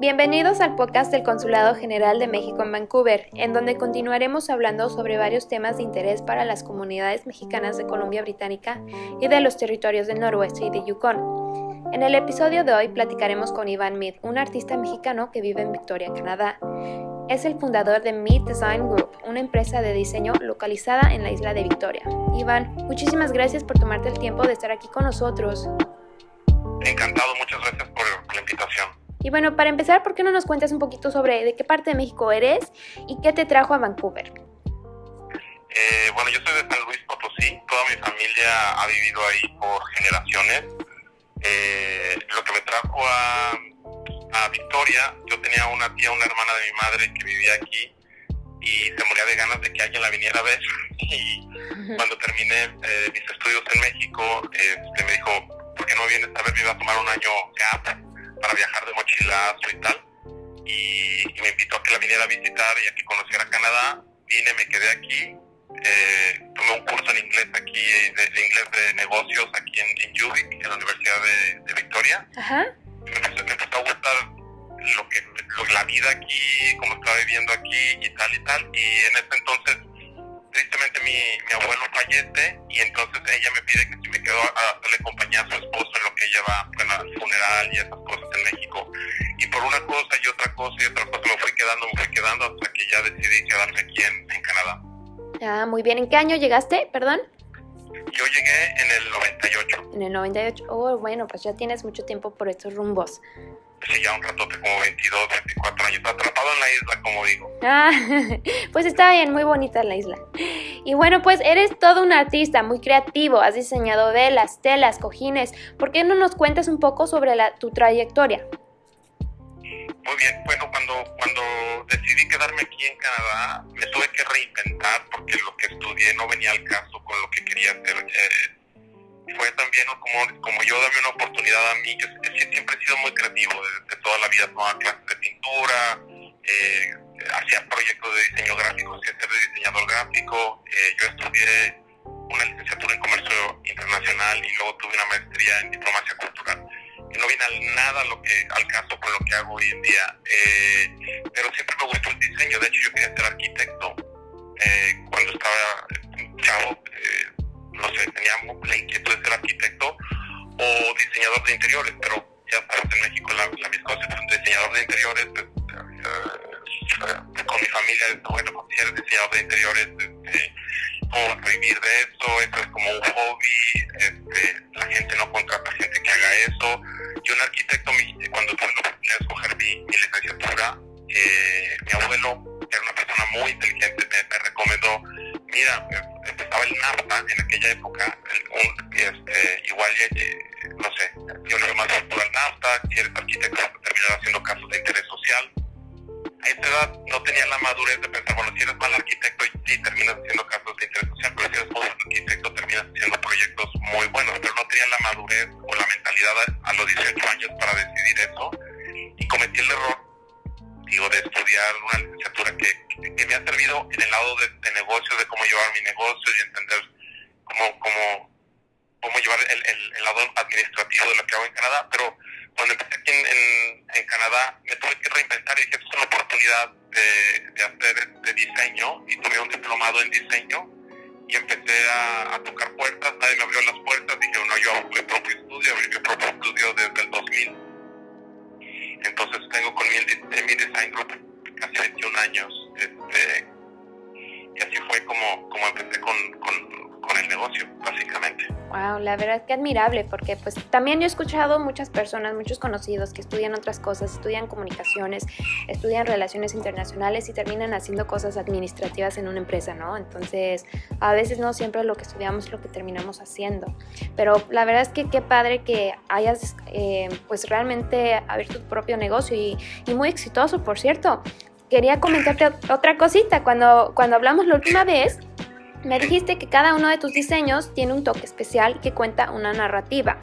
Bienvenidos al podcast del Consulado General de México en Vancouver, en donde continuaremos hablando sobre varios temas de interés para las comunidades mexicanas de Columbia Británica y de los territorios del noroeste y de Yukon. En el episodio de hoy platicaremos con Iván Mead, un artista mexicano que vive en Victoria, Canadá. Es el fundador de Mead Design Group, una empresa de diseño localizada en la isla de Victoria. Iván, muchísimas gracias por tomarte el tiempo de estar aquí con nosotros. Encantado, Y bueno, para empezar, ¿por qué no nos cuentas un poquito sobre de qué parte de México eres y qué te trajo a Vancouver? Eh, bueno, yo soy de San Luis Potosí, toda mi familia ha vivido ahí por generaciones. Eh, lo que me trajo a, a, Victoria, yo tenía una tía, una hermana de mi madre que vivía aquí y se moría de ganas de que alguien la viniera a ver. Y cuando terminé eh, mis estudios en México, este, me dijo, ¿por qué no vienes a ver? Me iba a tomar un año gap para viajar de mochilazo y tal. Y, me invitó a que la viniera a visitar y a que conociera Canadá. Vine, me quedé aquí. Eh, tomé un curso en inglés aquí, de, inglés de negocios aquí en, en en la Universidad de, Victoria. Me, empezó, a gustar lo que, la vida aquí, cómo estaba viviendo aquí y tal y tal. Y en ese entonces tristemente mi, mi, abuelo fallece y entonces ella me pide que si me quedo a hacerle compañía a su esposo en lo que ella va bueno, al funeral y esas cosas en México. Y por una cosa y otra cosa y otra cosa me fui quedando, me fui quedando hasta que ya decidí quedarme aquí en, en Canadá. Ah, muy bien. ¿En qué año llegaste, perdón? Yo llegué en el 98. En el 98. Oh, bueno, pues ya tienes mucho tiempo por estos rumbos sí, ya un ratote, como 22, 24 años, atrapado en la isla, como digo. Ah, pues está bien, muy bonita la isla. Y bueno, pues eres todo un artista, muy creativo, has diseñado velas, telas, cojines. ¿Por qué no nos cuentas un poco sobre la, tu trayectoria? Muy bien, bueno, cuando, cuando decidí quedarme aquí en Canadá, me tuve que reinventar porque lo que estudié no venía al caso con lo que quería hacer. Eh, fue también como, como yo dame una oportunidad a mí, yo, siempre he sido muy creativo desde toda la vida, tomaba clases de pintura, eh, hacía proyectos de diseño gráfico, hacía ser diseñador gráfico, eh, yo estudié una licenciatura en comercio internacional y luego tuve una maestría en diplomacia cultural. No viene nada lo que, al caso con lo que hago hoy en día, eh, pero siempre me gustó el diseño, de hecho yo quería ser arquitecto cuando estaba chavo, no sé, tenía la inquietud de ser arquitecto o diseñador de interiores, pero ya sabes, en México la, la misma cosa, diseñador de interiores, pues, eh, con mi familia, bueno, pues, si eres diseñador de interiores, este, ¿cómo vas a vivir de eso? Eso es como un hobby, este, la gente no contrata gente que haga eso. Y un arquitecto, cuando tuve la oportunidad de escoger mi, mi licenciatura, eh, mi abuelo, que era una persona muy inteligente, me recomendó, mira, empezaba el NAFTA en aquella época, un, este, igual, eh, no sé, yo le más por el NAFTA, si eres arquitecto terminar haciendo casos de interés social. A esa edad no tenía la madurez de pensar, bueno, si eres mal arquitecto, sí, terminas haciendo casos de interés social, pero si eres buen arquitecto, terminas haciendo proyectos muy buenos, pero no tenía la madurez o la mentalidad a, a los 18 años para decidir eso y cometí el error digo, de estudiar una licenciatura que, que, me ha servido en el lado de, de negocios, de cómo llevar mi negocio y entender cómo, cómo, cómo llevar el, el, lado administrativo de lo que hago en Canadá. Pero cuando empecé aquí en, en, Canadá, me tuve que reinventar y dije, esto es una oportunidad de, de hacer de diseño y tomé un diplomado en diseño y empecé a, a, tocar puertas, nadie me abrió las puertas, dije, no, yo hago mi propio estudio, abrí mi propio estudio desde el 2000 entonces tengo con mi, mi design group casi 21 años. Este, y así fue como, como empecé con, con, con el negocio, básicamente. Wow, la verdad que admirable, porque pues también yo he escuchado muchas personas, muchos conocidos que estudian otras cosas, estudian comunicaciones, estudian relaciones internacionales y terminan haciendo cosas administrativas en una empresa, ¿no? Entonces, a veces no siempre lo que estudiamos es lo que terminamos haciendo. Pero la verdad es que qué padre que hayas eh, pues realmente abierto tu propio negocio y, y muy exitoso, por cierto. Quería comentarte otra cosita. Cuando, cuando hablamos la última vez, me dijiste que cada uno de tus diseños tiene un toque especial que cuenta una narrativa.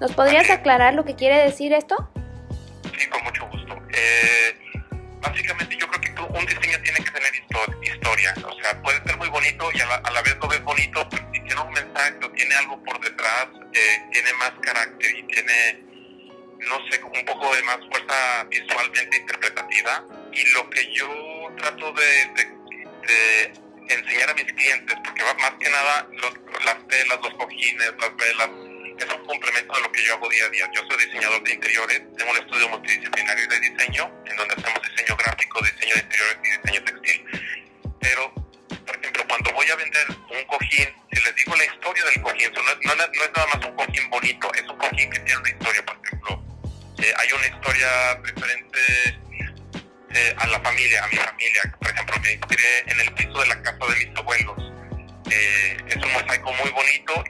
¿Nos podrías aclarar lo que quiere decir esto? Sí, con mucho gusto. Eh, básicamente yo creo que un diseño tiene que tener historia. O sea, puede ser muy bonito y a la, vez no ves bonito, pero si tiene un mensaje o tiene algo por detrás, eh, tiene más carácter y tiene, no sé, un poco de más fuerza visualmente interpretativa y lo que yo trato de, enseñar a mis clientes, porque más que nada las telas, los cojines, las velas, es un complemento de lo que yo hago día a día. Yo soy diseñador de interiores, tengo un estudio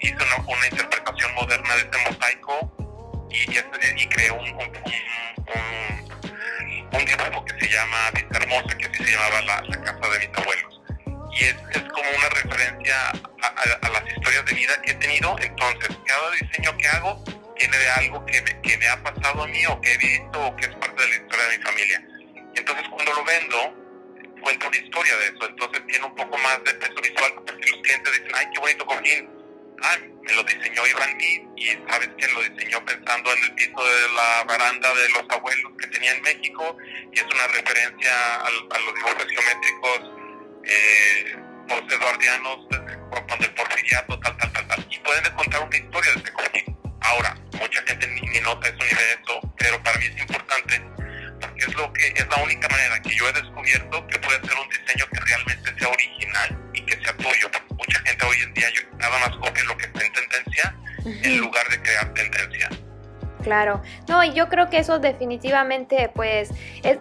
hice una, una interpretación moderna de este mosaico y, y, y creé un, un, un, dibujo que se llama Vista Hermosa, que así se llamaba la, la casa de mis abuelos. Y es, es como una referencia a, a, a, las historias de vida que he tenido. Entonces, cada diseño que hago tiene de algo que me, que me ha pasado a mí o que he visto o que es parte de la historia de mi familia. Entonces cuando lo vendo, cuento una historia de eso, entonces tiene un poco más de peso visual, porque los clientes dicen, ay, qué bonito cojín, ah, me lo diseñó Iván y sabes que lo diseñó pensando en el piso de la baranda de los abuelos que tenía en México, y es una referencia a, a los dibujos geométricos eh, post-eduardianos, cuando el porfiriato, tal, tal, tal, tal, y pueden contar una historia de este cojín. Ahora, mucha gente ni, ni nota eso ni ve eso, pero para mí es importante porque es lo que es la única manera que yo he descubierto que puede ser un diseño que realmente sea original y que sea tuyo. Hoy en día nada más copia lo que está en tendencia en lugar de crear tendencia. Claro, no, y yo creo que eso definitivamente, pues, es,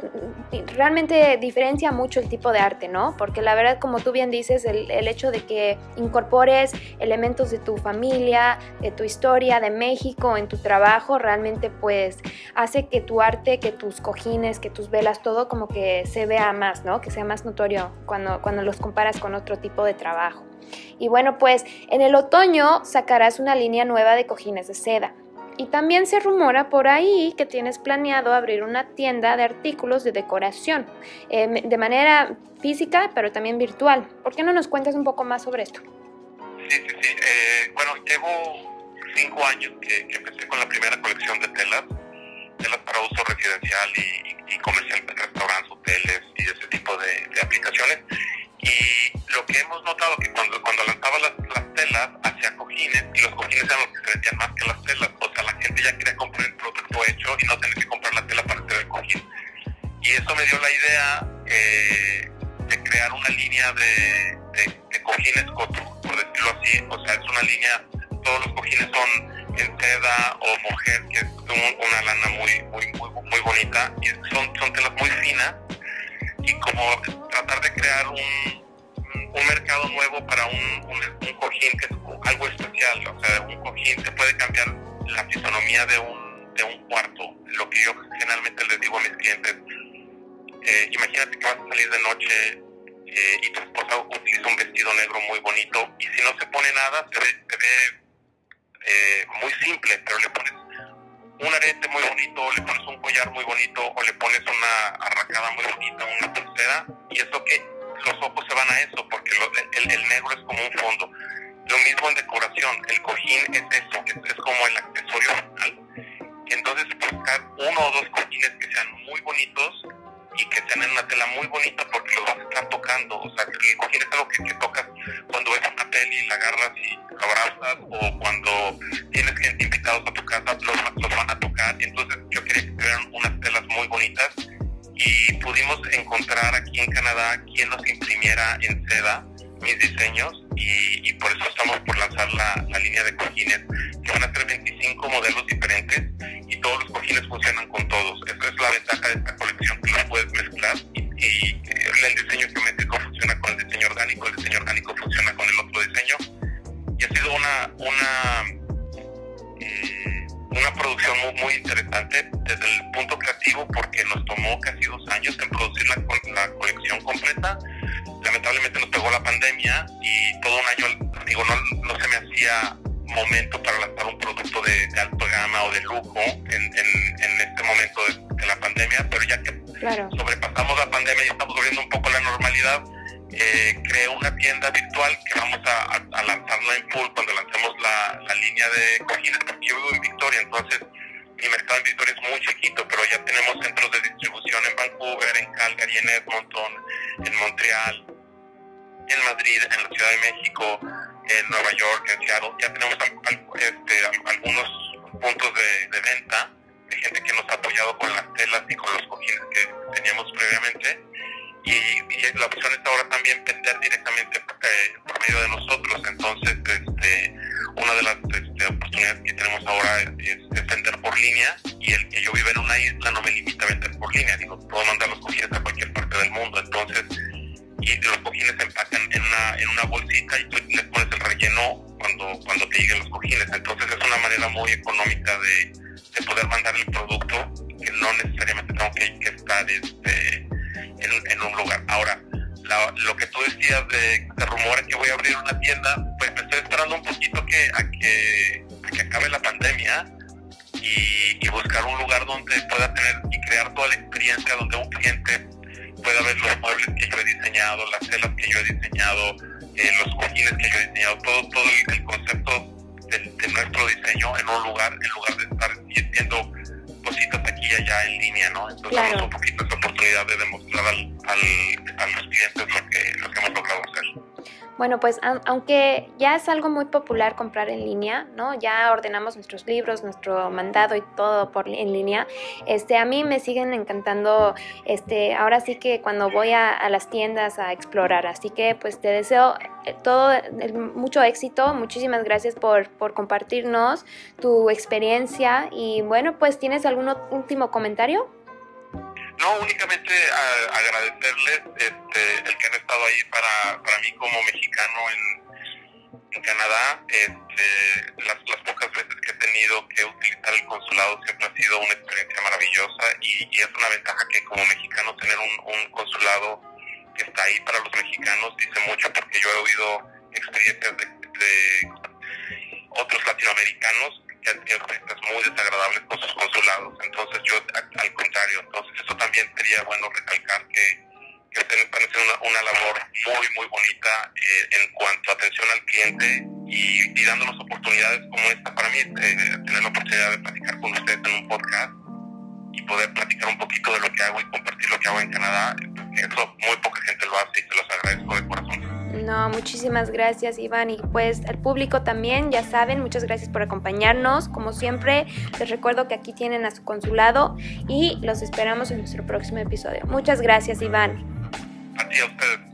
realmente diferencia mucho el tipo de arte, ¿no? Porque la verdad, como tú bien dices, el, el, hecho de que incorpores elementos de tu familia, de tu historia, de México en tu trabajo, realmente, pues, hace que tu arte, que tus cojines, que tus velas, todo como que se vea más, ¿no? Que sea más notorio cuando, cuando los comparas con otro tipo de trabajo. Y bueno, pues, en el otoño sacarás una línea nueva de cojines de seda. Y también se rumora por ahí que tienes planeado abrir una tienda de artículos de decoración, eh, de manera física, pero también virtual. ¿Por qué no nos cuentas un poco más sobre esto? Sí, sí, sí. Eh, bueno, llevo cinco años que, que, empecé con la primera colección de telas, telas para uso residencial y, y comercial en restaurantes, hoteles y ese tipo de, de, aplicaciones. Y lo que hemos notado que cuando, cuando lanzaba las, las telas hacia cojines, y los cojines eran los que se vendían más que las telas, línea de, de, de cojines coto, por decirlo así. O sea, es una línea, todos los cojines son en seda o mujer, que es un, una lana muy, muy, muy, muy bonita. Y son, son telas muy finas. Y como tratar de crear un, un mercado nuevo para un, un, un, cojín que es algo especial. O sea, un cojín se puede cambiar la fisonomía de un, de un cuarto. Lo que yo generalmente les digo a mis clientes, eh, imagínate que vas a salir de noche eh, y tu esposa utiliza un vestido negro muy bonito y si no se pone nada se ve, se ve eh, muy simple, pero le pones un arete muy bonito, le pones un collar muy bonito o le pones una arracada muy bonita, una pulsera y eso que los ojos se van a eso porque lo, el, el negro es como un fondo lo mismo en decoración, el cojín es eso, es, es como el accesorio final. Entonces buscar uno o dos cojines que sean muy bonitos y que sean en una tela muy bonita porque los vas a estar tocando. O sea, el cojín es algo que, que tocas cuando ves una peli, la agarras y lo abrazas, o cuando tienes gente invitados a tu casa, los, los van a tocar. Entonces yo quería que tuvieran unas telas muy bonitas y pudimos encontrar aquí en Canadá quien nos imprimiera en seda mis diseños y, y, por eso estamos por lanzar la, la, línea de cojines, que van a ser 25 modelos diferentes y todos los cojines funcionan con todos. Esa es la ventaja de orgánico, el diseño orgánico funciona con el otro diseño. Y ha sido una, una, eh, una producción muy, muy interesante desde el punto creativo porque nos tomó casi dos años en producir la, la colección completa lamentablemente nos pegó la pandemia y todo un año, digo, no, no se me hacía momento para lanzar un producto de, de alto gama o de lujo en, en, en este momento de, de, la pandemia, pero ya que claro. sobrepasamos la pandemia y estamos volviendo un poco a la normalidad, eh, creé una tienda virtual que vamos a, a, lanzarla en full cuando lancemos la, la, línea de cojines, porque yo vivo en Victoria, entonces mi mercado en Victoria es muy chiquito, pero ya tenemos centros de distribución en Vancouver, en Calgary, en Edmonton, en Montreal, en Madrid, en la Ciudad de México, en Nueva York, en Seattle. Ya tenemos este, algunos puntos de, venta de gente que nos ha apoyado con las telas y con los cojines que teníamos previamente. Y, la opción es ahora también vender directamente eh, por medio de nosotros. Entonces, este, una de las este, oportunidades que tenemos ahora es, vender por línea y el que yo viva en una isla no me limita a vender por línea. Digo, puedo mandar los cojines a cualquier parte del mundo. Entonces, y los cojines se empacan en una, en una bolsita y tú les pones el relleno cuando, cuando te lleguen los cojines. Entonces es una manera muy económica de, de poder mandar el producto que no necesariamente tengo que, estar este, lo que tú decías de, de rumores que voy a abrir una tienda, pues me estoy esperando un poquito que, a, que, acabe la pandemia y, buscar un lugar donde pueda tener y crear toda la experiencia donde un cliente pueda ver los muebles que yo he diseñado, las telas que yo he diseñado, eh, los cojines que yo he diseñado, todo, todo el, concepto de, nuestro diseño en un lugar, en lugar de estar viendo cositas aquí y allá en línea, ¿no? Entonces claro. un poquito esa oportunidad de demostrar al, al, a los clientes lo que, lo que hemos logrado hacer. Bueno, pues aunque ya es algo muy popular comprar en línea, ¿no? Ya ordenamos nuestros libros, nuestro mandado y todo por en línea. Este, a mí me siguen encantando, este, ahora sí que cuando voy a, las tiendas a explorar. Así que pues te deseo eh, todo mucho éxito. Muchísimas gracias por, por compartirnos tu experiencia y bueno, pues ¿tienes algún último comentario? No, únicamente agradecerles este, el que han estado ahí para, para mí como mexicano en, en Canadá. Este, las, las, pocas veces que he tenido que utilizar el consulado siempre ha sido una experiencia maravillosa y, es una ventaja que como mexicano tener un, un, consulado que está ahí para los mexicanos dice mucho porque yo he oído experiencias de, de otros latinoamericanos tenido experiencias muy desagradables con sus consulados. Entonces yo, al contrario, entonces eso también sería bueno recalcar que, que ustedes están haciendo una, labor muy, muy bonita eh, en cuanto a atención al cliente y, y dándonos oportunidades como esta para mí, eh, tener la oportunidad de platicar con ustedes en un podcast y poder platicar un poquito de lo que hago y compartir lo que hago en Canadá. Eso muy poca gente lo hace y se los agradezco de corazón. No, muchísimas gracias Iván y pues el público también, ya saben, muchas gracias por acompañarnos. Como siempre, les recuerdo que aquí tienen a su consulado y los esperamos en nuestro próximo episodio. Muchas gracias Iván. A ti, a ustedes.